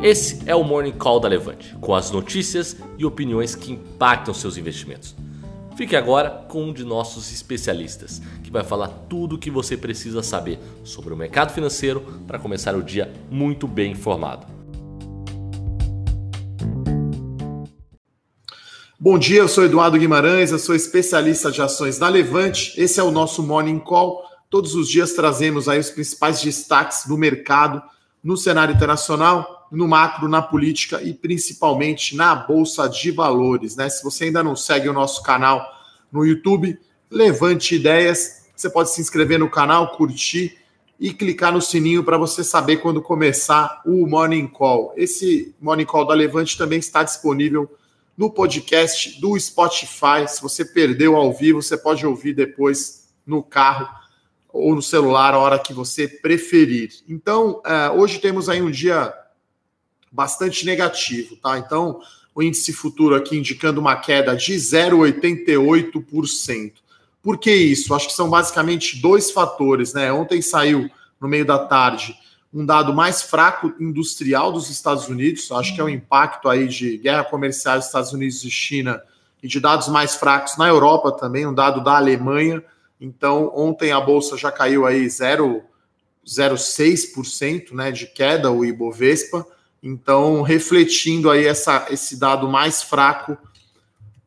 Esse é o Morning Call da Levante, com as notícias e opiniões que impactam seus investimentos. Fique agora com um de nossos especialistas, que vai falar tudo o que você precisa saber sobre o mercado financeiro para começar o dia muito bem informado. Bom dia, eu sou Eduardo Guimarães, eu sou especialista de ações da Levante. Esse é o nosso Morning Call. Todos os dias trazemos aí os principais destaques do mercado no cenário internacional no macro, na política e principalmente na bolsa de valores, né? Se você ainda não segue o nosso canal no YouTube, levante ideias. Você pode se inscrever no canal, curtir e clicar no sininho para você saber quando começar o Morning Call. Esse Morning Call da Levante também está disponível no podcast do Spotify. Se você perdeu ao vivo, você pode ouvir depois no carro ou no celular, a hora que você preferir. Então, uh, hoje temos aí um dia bastante negativo, tá? Então, o índice futuro aqui indicando uma queda de 0,88%. Por que isso? Acho que são basicamente dois fatores, né? Ontem saiu no meio da tarde um dado mais fraco industrial dos Estados Unidos, acho que é o impacto aí de guerra comercial dos Estados Unidos e China e de dados mais fracos na Europa também, um dado da Alemanha. Então, ontem a bolsa já caiu aí 0,06% né, de queda, o Ibovespa. Então, refletindo aí essa, esse dado mais fraco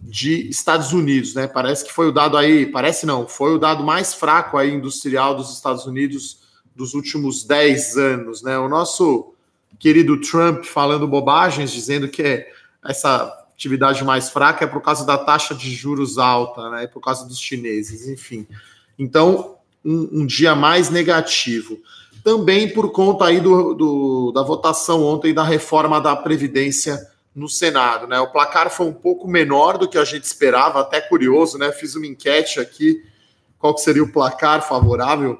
de Estados Unidos, né? Parece que foi o dado aí, parece não, foi o dado mais fraco aí industrial dos Estados Unidos dos últimos 10 anos, né? O nosso querido Trump falando bobagens, dizendo que essa atividade mais fraca é por causa da taxa de juros alta, né? Por causa dos chineses, enfim. Então, um, um dia mais negativo também por conta aí do, do, da votação ontem da reforma da Previdência no Senado. Né? O placar foi um pouco menor do que a gente esperava, até curioso, né? Fiz uma enquete aqui, qual que seria o placar favorável.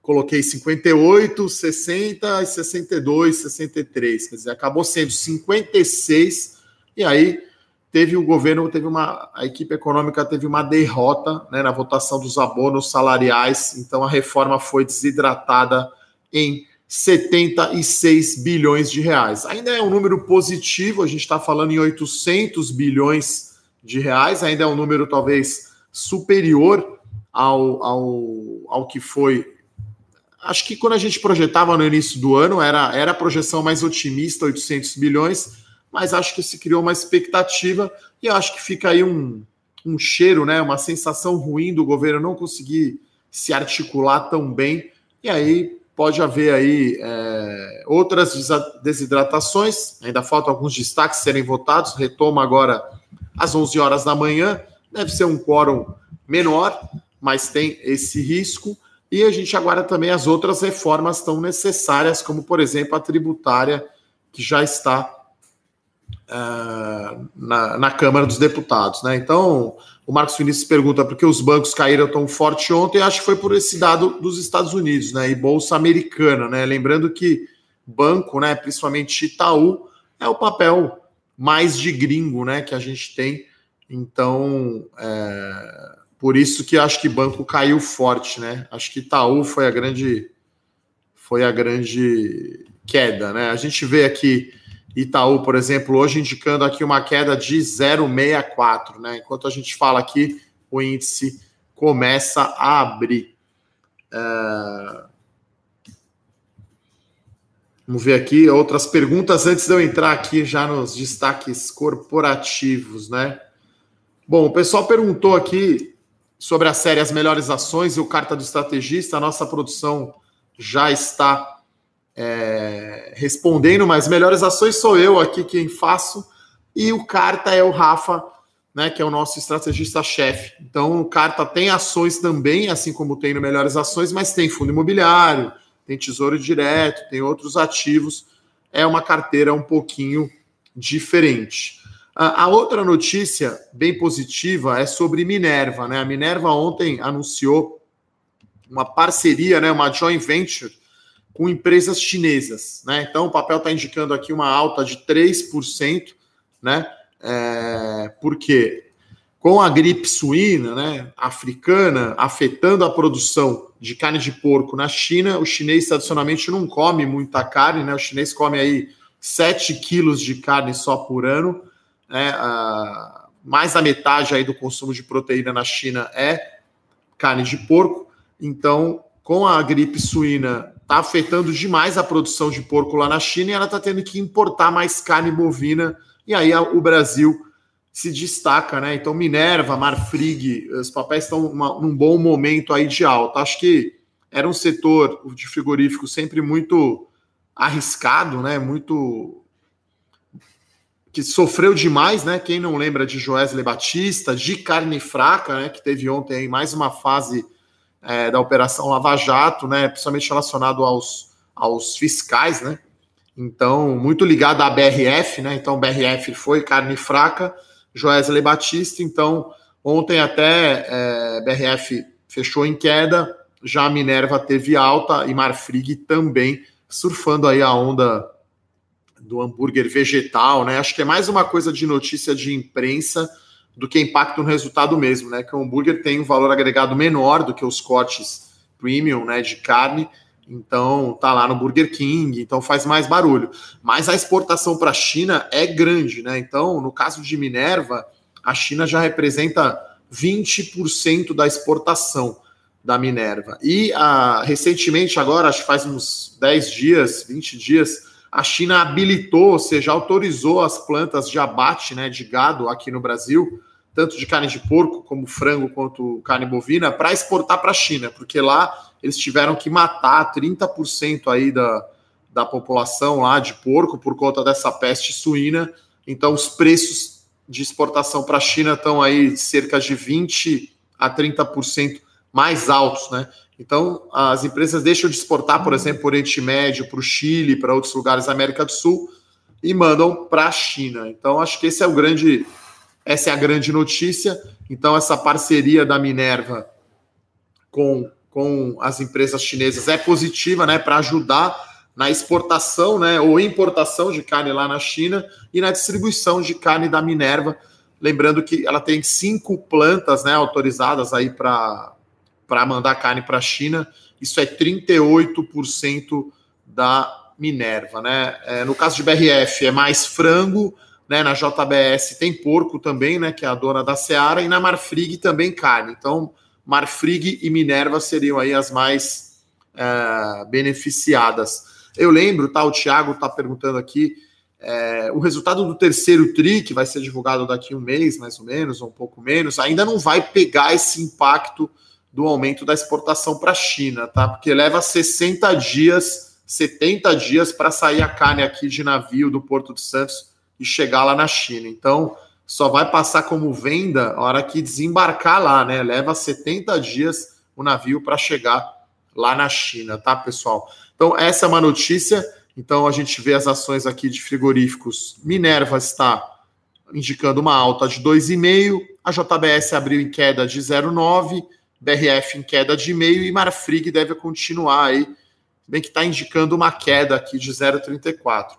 Coloquei 58, 60 e 62, 63. Quer dizer, acabou sendo 56, e aí teve o governo, teve uma, a equipe econômica teve uma derrota né, na votação dos abonos salariais, então a reforma foi desidratada em 76 bilhões de reais. Ainda é um número positivo, a gente está falando em 800 bilhões de reais, ainda é um número talvez superior ao, ao, ao que foi. Acho que quando a gente projetava no início do ano, era, era a projeção mais otimista, 800 bilhões mas acho que se criou uma expectativa e acho que fica aí um, um cheiro, né, uma sensação ruim do governo não conseguir se articular tão bem, e aí pode haver aí é, outras desidratações, ainda faltam alguns destaques serem votados, retoma agora às 11 horas da manhã, deve ser um quórum menor, mas tem esse risco, e a gente aguarda também as outras reformas tão necessárias, como por exemplo a tributária, que já está uh, na, na, Câmara dos Deputados. Né? Então, o Marcos Vinícius pergunta por que os bancos caíram tão forte ontem. Acho que foi por esse dado dos Estados Unidos né? e Bolsa Americana. Né? Lembrando que banco, né, principalmente Itaú, é o papel mais de gringo né, que a gente tem. Então, é, por isso que acho que banco caiu forte, né? Acho que Itaú foi a grande foi a grande queda, né? A gente vê aqui Itaú, por exemplo, hoje indicando aqui uma queda de 0,64, né? Enquanto a gente fala aqui, o índice começa a abrir. É... Vamos ver aqui outras perguntas antes de eu entrar aqui já nos destaques corporativos, né? Bom, o pessoal perguntou aqui sobre a série As Melhores Ações e o Carta do Estrategista. A nossa produção já está é, respondendo, mas melhores ações sou eu aqui quem faço, e o Carta é o Rafa, né, que é o nosso estrategista-chefe. Então, o Carta tem ações também, assim como tem no Melhores Ações, mas tem fundo imobiliário, tem tesouro direto, tem outros ativos. É uma carteira um pouquinho diferente. A, outra notícia bem positiva é sobre Minerva. Né? A Minerva ontem anunciou uma parceria, né, uma joint venture com empresas chinesas, né? Então o papel está indicando aqui uma alta de 3%, né? É, porque com a gripe suína, né, africana, afetando a produção de carne de porco na China, o chinês tradicionalmente não come muita carne, né? O chinês come aí 7 quilos de carne só por ano, né? Mais da metade aí do consumo de proteína na China é carne de porco. Então, com a gripe suína, está afetando demais a produção de porco lá na China e ela está tendo que importar mais carne bovina. E aí o Brasil se destaca, né? Então, Minerva, Marfrig, os papéis estão num bom momento aí de alta. Acho que era um setor de frigorífico sempre muito arriscado, né? Muito que sofreu demais, né? Quem não lembra de Joesley Batista, de carne fraca, né? Que teve ontem aí mais uma fase é, da Operação Lava Jato, né? Principalmente relacionado aos, aos fiscais, né? Então, muito ligado à BRF, né? Então, BRF foi carne fraca, Joesley Batista. Então, ontem até é, BRF fechou em queda, já a Minerva teve alta e Marfrig também surfando aí a onda do hambúrguer vegetal, né? Acho que é mais uma coisa de notícia de imprensa do que impacto no resultado mesmo, né? Que o hambúrguer tem um valor agregado menor do que os cortes premium, né, de carne. Então, tá lá no Burger King, então faz mais barulho. Mas a exportação para a China é grande, né? Então, no caso de Minerva, a China já representa 20% da exportação da Minerva. E a, recentemente, agora, acho que faz uns 10 dias, 20 dias, a China habilitou, ou seja, autorizou as plantas de abate né, de gado aqui no Brasil, tanto de carne de porco, como frango, quanto carne bovina, para exportar para a China, porque lá eles tiveram que matar 30% aí da, da população lá de porco por conta dessa peste suína. Então, os preços de exportação para a China estão aí cerca de 20% a 30% mais altos, né? Então, as empresas deixam de exportar, por exemplo, para o Oriente Médio, para o Chile, para outros lugares da América do Sul e mandam para a China. Então, acho que esse é o grande, essa é a grande notícia. Então, essa parceria da Minerva com, com as empresas chinesas é positiva, né, para ajudar na exportação, né, ou importação de carne lá na China e na distribuição de carne da Minerva. Lembrando que ela tem cinco plantas, né, autorizadas aí para para mandar carne para a China, isso é 38% da Minerva, né? É, no caso de BRF é mais frango, né? Na JBS tem porco também, né? Que é a dona da Seara, e na Marfrig também carne. Então, Marfrig e Minerva seriam aí as mais é, beneficiadas. Eu lembro, tá? O Thiago está perguntando aqui. É, o resultado do terceiro TRI, que vai ser divulgado daqui um mês, mais ou menos, ou um pouco menos, ainda não vai pegar esse impacto do aumento da exportação para a China, tá? Porque leva 60 dias, 70 dias para sair a carne aqui de navio do Porto de Santos e chegar lá na China. Então, só vai passar como venda a hora que desembarcar lá, né? Leva 70 dias o navio para chegar lá na China, tá, pessoal? Então, essa é uma notícia. Então, a gente vê as ações aqui de frigoríficos. Minerva está indicando uma alta de 2,5, a JBS abriu em queda de 0,9 BRF em queda de meio e Marfrig deve continuar aí, bem que está indicando uma queda aqui de 0,34.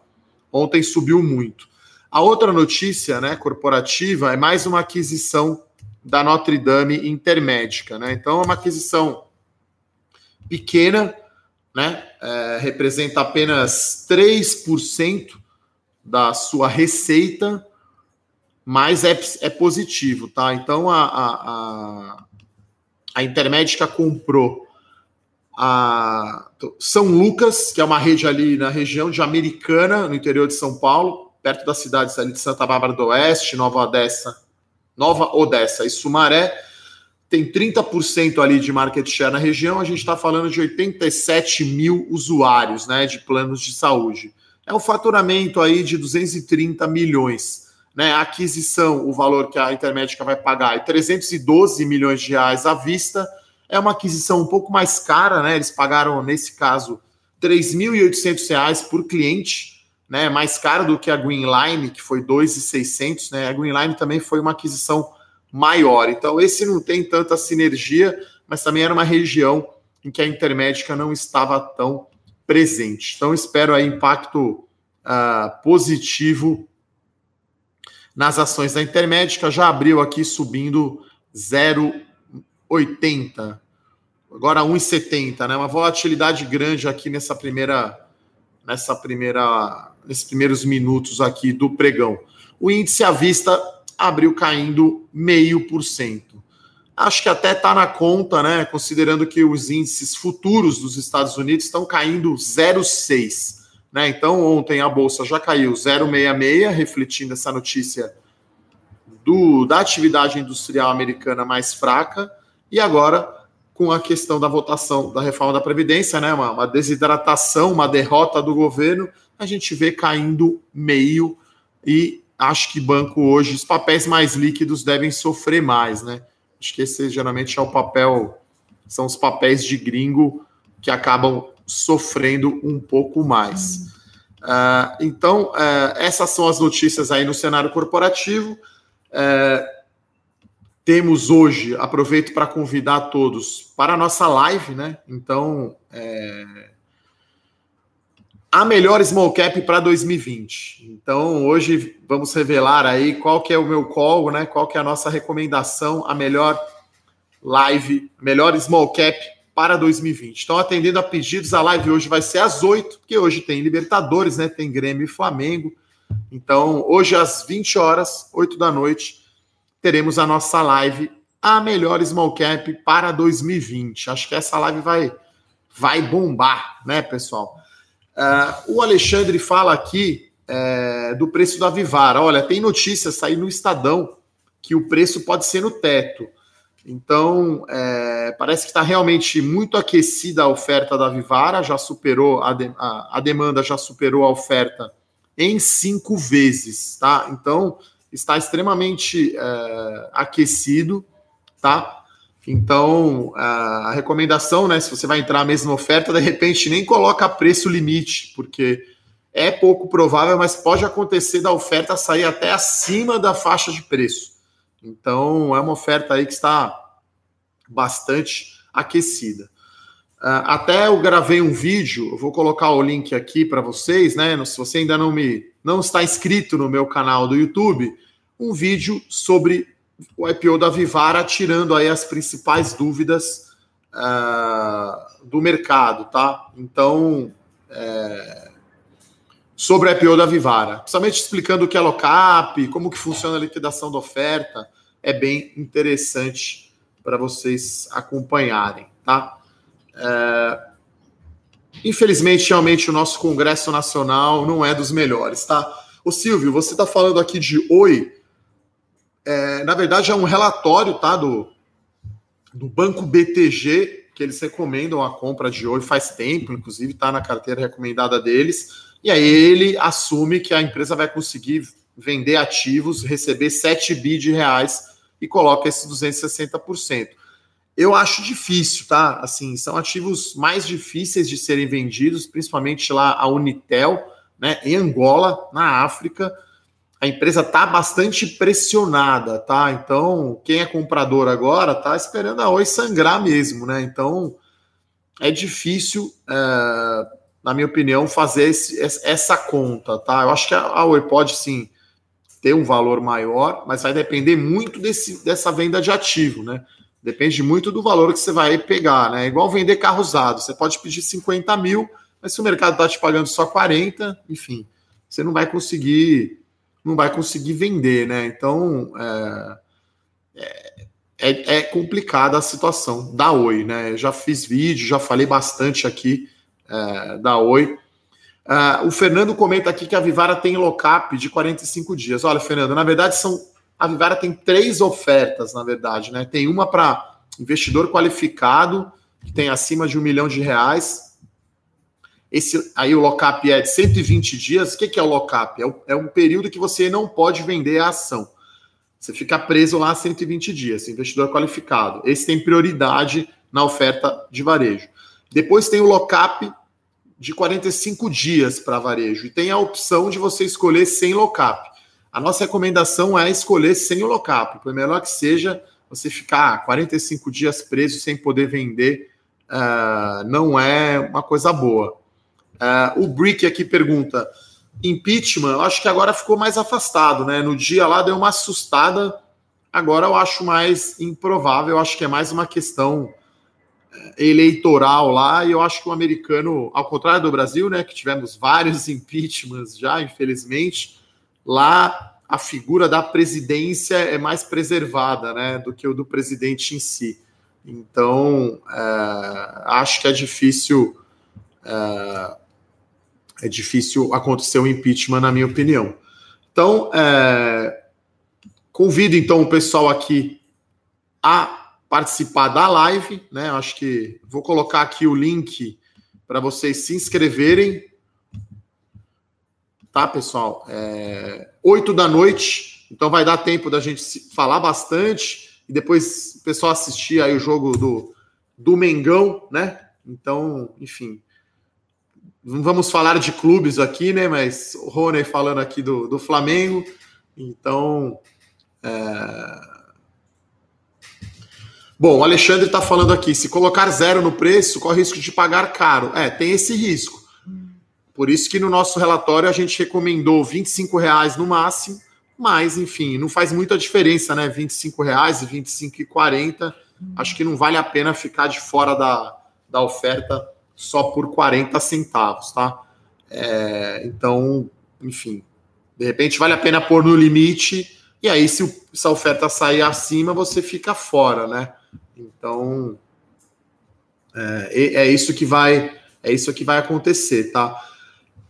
Ontem subiu muito. A outra notícia né, corporativa é mais uma aquisição da Notre Dame Intermédica. Né? Então, é uma aquisição pequena, né? É, representa apenas 3% da sua receita, mas é, é positivo, tá? Então, a, a, a a Intermédica comprou a São Lucas, que é uma rede ali na região de Americana, no interior de São Paulo, perto das cidades ali de Santa Bárbara do Oeste, Nova Odessa, Nova Odessa e Sumaré. Tem 30% ali de market share na região. A gente está falando de 87 mil usuários né, de planos de saúde. É um faturamento aí de 230 milhões né, a aquisição, o valor que a Intermédica vai pagar é 312 milhões de reais à vista. É uma aquisição um pouco mais cara, né? Eles pagaram, nesse caso, R$ 3.800 por cliente, né? Mais caro do que a Greenline, que foi 2.600, né? A Greenline também foi uma aquisição maior. Então, esse não tem tanta sinergia, mas também era uma região em que a Intermédica não estava tão presente. Então, espero aí impacto uh, positivo nas ações da Intermédica, já abriu aqui subindo 0,80. Agora 1,70, né? Uma volatilidade grande aqui nessa primeira nessa primeira, nesses primeiros minutos aqui do pregão. O índice à vista abriu caindo meio por cento. Acho que até está na conta, né? Considerando que os índices futuros dos Estados Unidos estão caindo 0,6. Né? Então, ontem a Bolsa já caiu 0,66, refletindo essa notícia do, da atividade industrial americana mais fraca, e agora com a questão da votação da reforma da Previdência, né? Uma, uma desidratação, uma derrota do governo, a gente vê caindo meio e acho que banco hoje, os papéis mais líquidos devem sofrer mais, né? Acho que esse geralmente é o papel, são os papéis de gringo que acabam sofrendo um pouco mais. Uh, então, uh, essas são as notícias aí no cenário corporativo. Uh, temos hoje, aproveito para convidar todos para a nossa live, né? Então, é, a melhor small cap para 2020. Então, hoje vamos revelar aí qual que é o meu call, né? Qual que é a nossa recomendação, a melhor live, melhor small cap para 2020. Então, atendendo a pedidos, a live hoje vai ser às 8, porque hoje tem Libertadores, né? Tem Grêmio e Flamengo. Então, hoje às 20 horas, 8 da noite, teremos a nossa live a melhor small cap para 2020. Acho que essa live vai vai bombar, né, pessoal? Uh, o Alexandre fala aqui é, do preço da Vivara. Olha, tem notícia sair no Estadão que o preço pode ser no teto. Então, é, parece que está realmente muito aquecida a oferta da Vivara, já superou a, de, a, a, demanda, já superou a oferta em cinco vezes, tá? Então, está extremamente é, aquecido, tá? Então, a recomendação, né, se você vai entrar na mesma oferta, de repente nem coloca preço limite, porque é pouco provável, mas pode acontecer da oferta sair até acima da faixa de preço. Então, é uma oferta aí que está bastante aquecida. Uh, até eu gravei um vídeo, eu vou colocar o link aqui para vocês, né? Se você ainda não me não está inscrito no meu canal do YouTube, um vídeo sobre o IPO da Vivara, tirando aí as principais dúvidas uh, do mercado, tá? Então, é, sobre o IPO da Vivara, principalmente explicando o que é lockup, como que funciona a liquidação da oferta, é bem interessante para vocês acompanharem, tá? É, infelizmente, realmente, o nosso Congresso Nacional não é dos melhores, tá? Ô Silvio, você está falando aqui de Oi, é, na verdade, é um relatório tá, do, do Banco BTG, que eles recomendam a compra de hoje faz tempo, inclusive está na carteira recomendada deles. E aí ele assume que a empresa vai conseguir vender ativos, receber 7 bi de reais e coloca esse 260%. Eu acho difícil, tá? Assim, são ativos mais difíceis de serem vendidos, principalmente lá a Unitel, né, em Angola, na África a empresa está bastante pressionada, tá? Então, quem é comprador agora está esperando a Oi sangrar mesmo, né? Então, é difícil, é, na minha opinião, fazer esse, essa conta, tá? Eu acho que a Oi pode sim ter um valor maior, mas vai depender muito desse, dessa venda de ativo, né? Depende muito do valor que você vai pegar, né? É igual vender carro usado. Você pode pedir 50 mil, mas se o mercado está te pagando só 40, enfim, você não vai conseguir não vai conseguir vender, né? Então é, é, é complicada a situação da Oi, né? Eu já fiz vídeo, já falei bastante aqui é, da Oi. Uh, o Fernando comenta aqui que a Vivara tem lockup de 45 dias. Olha, Fernando, na verdade são a Vivara tem três ofertas, na verdade, né? Tem uma para investidor qualificado que tem acima de um milhão de reais, esse, aí o lockup é de 120 dias. O que, que é o lockup? É, é um período que você não pode vender a ação. Você fica preso lá 120 dias, investidor qualificado. Esse tem prioridade na oferta de varejo. Depois tem o lockup de 45 dias para varejo. E tem a opção de você escolher sem lockup. A nossa recomendação é escolher sem o lockup. Por melhor que seja, você ficar 45 dias preso sem poder vender uh, não é uma coisa boa. Uh, o Brick aqui pergunta: impeachment, eu acho que agora ficou mais afastado, né? No dia lá deu uma assustada, agora eu acho mais improvável, eu acho que é mais uma questão eleitoral lá, e eu acho que o americano, ao contrário do Brasil, né, que tivemos vários impeachments já, infelizmente, lá a figura da presidência é mais preservada, né, do que o do presidente em si. Então, é, acho que é difícil é, é, difícil acontecer um impeachment, na minha opinião. Então, é, convido então o pessoal aqui a participar da live, né? Acho que vou colocar aqui o link para vocês se inscreverem. Tá, pessoal? É, 8 da noite, então vai dar tempo da gente falar bastante e depois o pessoal assistir aí o jogo do, do Mengão, né? Então, enfim. Não vamos falar de clubes aqui, né? Mas o Rony falando aqui do, do Flamengo. Então, é, Bom, o Alexandre está falando aqui: se colocar zero no preço, corre risco de pagar caro. É, tem esse risco. Por isso que no nosso relatório a gente recomendou R$ reais no máximo, mas enfim, não faz muita diferença, né? R$ reais e R$ 25,40. Acho que não vale a pena ficar de fora da, da oferta só por 40 centavos, tá? É, então, enfim, de repente vale a pena pôr no limite, e aí, se, se a oferta sair acima, você fica fora, né? Então, é, é isso que vai é isso que vai acontecer, tá?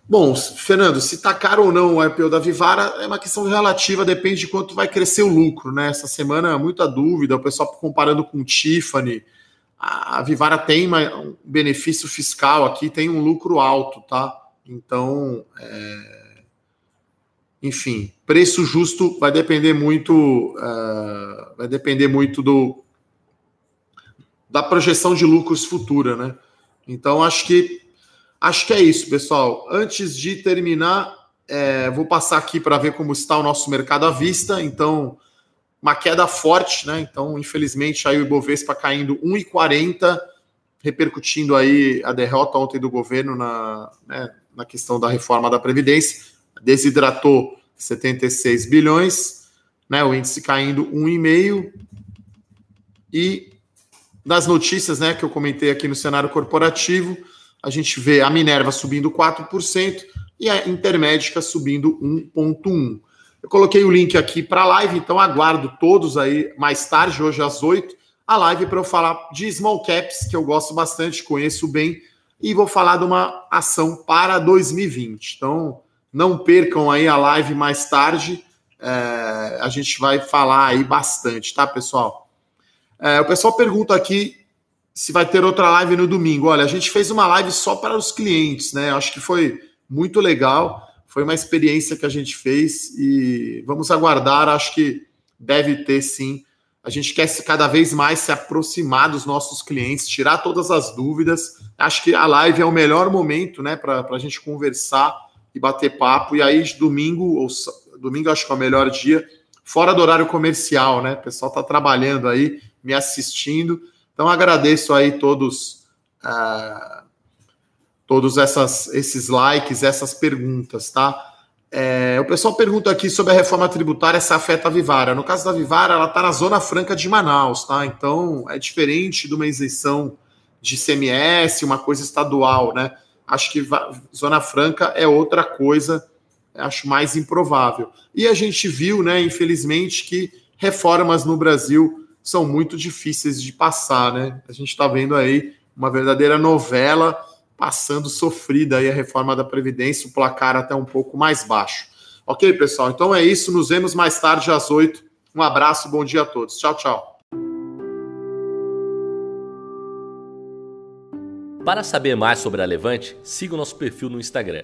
Bom, Fernando, se tá caro ou não o IPO da Vivara é uma questão relativa, depende de quanto vai crescer o lucro, né? Essa semana muita dúvida, o pessoal comparando com o Tiffany, a Vivara tem um benefício fiscal aqui, tem um lucro alto, tá? Então, é... enfim, preço justo vai depender muito, uh, vai depender muito do da projeção de lucros futura, né? Então acho que acho que é isso, pessoal. Antes de terminar, é, vou passar aqui para ver como está o nosso mercado à vista. Então, uma queda forte, né? Então, infelizmente, aí o Ibovespa caindo 1,40, repercutindo aí a derrota ontem do governo na, né, na questão da reforma da Previdência. Desidratou 76 bilhões, né? O índice caindo 1,5 e das notícias né, que eu comentei aqui no cenário corporativo, a gente vê a Minerva subindo 4% e a Intermédica subindo 1,1%. Eu coloquei o link aqui para a live, então aguardo todos aí mais tarde, hoje às 8 a live para eu falar de small caps, que eu gosto bastante, conheço bem, e vou falar de uma ação para 2020. Então, não percam aí a live mais tarde, é, a gente vai falar aí bastante, tá, pessoal? É, o pessoal pergunta aqui se vai ter outra live no domingo. Olha, a gente fez uma live só para os clientes, né? Acho que foi muito legal. Foi uma experiência que a gente fez e vamos aguardar. Acho que deve ter sim. A gente quer cada vez mais se aproximar dos nossos clientes, tirar todas as dúvidas. Acho que a live é o melhor momento, né, para a gente conversar e bater papo. E aí, domingo, ou domingo acho que é o melhor dia, fora do horário comercial, né? O pessoal está trabalhando aí me assistindo. Então agradeço aí todos uh, todos essas, esses likes, essas perguntas, tá? É, o pessoal pergunta aqui sobre a reforma tributária se afeta a Vivara. No caso da Vivara, ela está na Zona Franca de Manaus, tá? Então é diferente de uma isenção de CMS, uma coisa estadual, né? Acho que Zona Franca é outra coisa, acho mais improvável. E a gente viu, né, infelizmente, que reformas no Brasil são muito difíceis de passar, né? A gente está vendo aí uma verdadeira novela passando sofrida aí a reforma da Previdência, o placar até um pouco mais baixo. Ok, pessoal? Então é isso. Nos vemos mais tarde às oito. Um abraço, bom dia a todos. Tchau, tchau. Para saber mais sobre a Levante, siga o nosso perfil no Instagram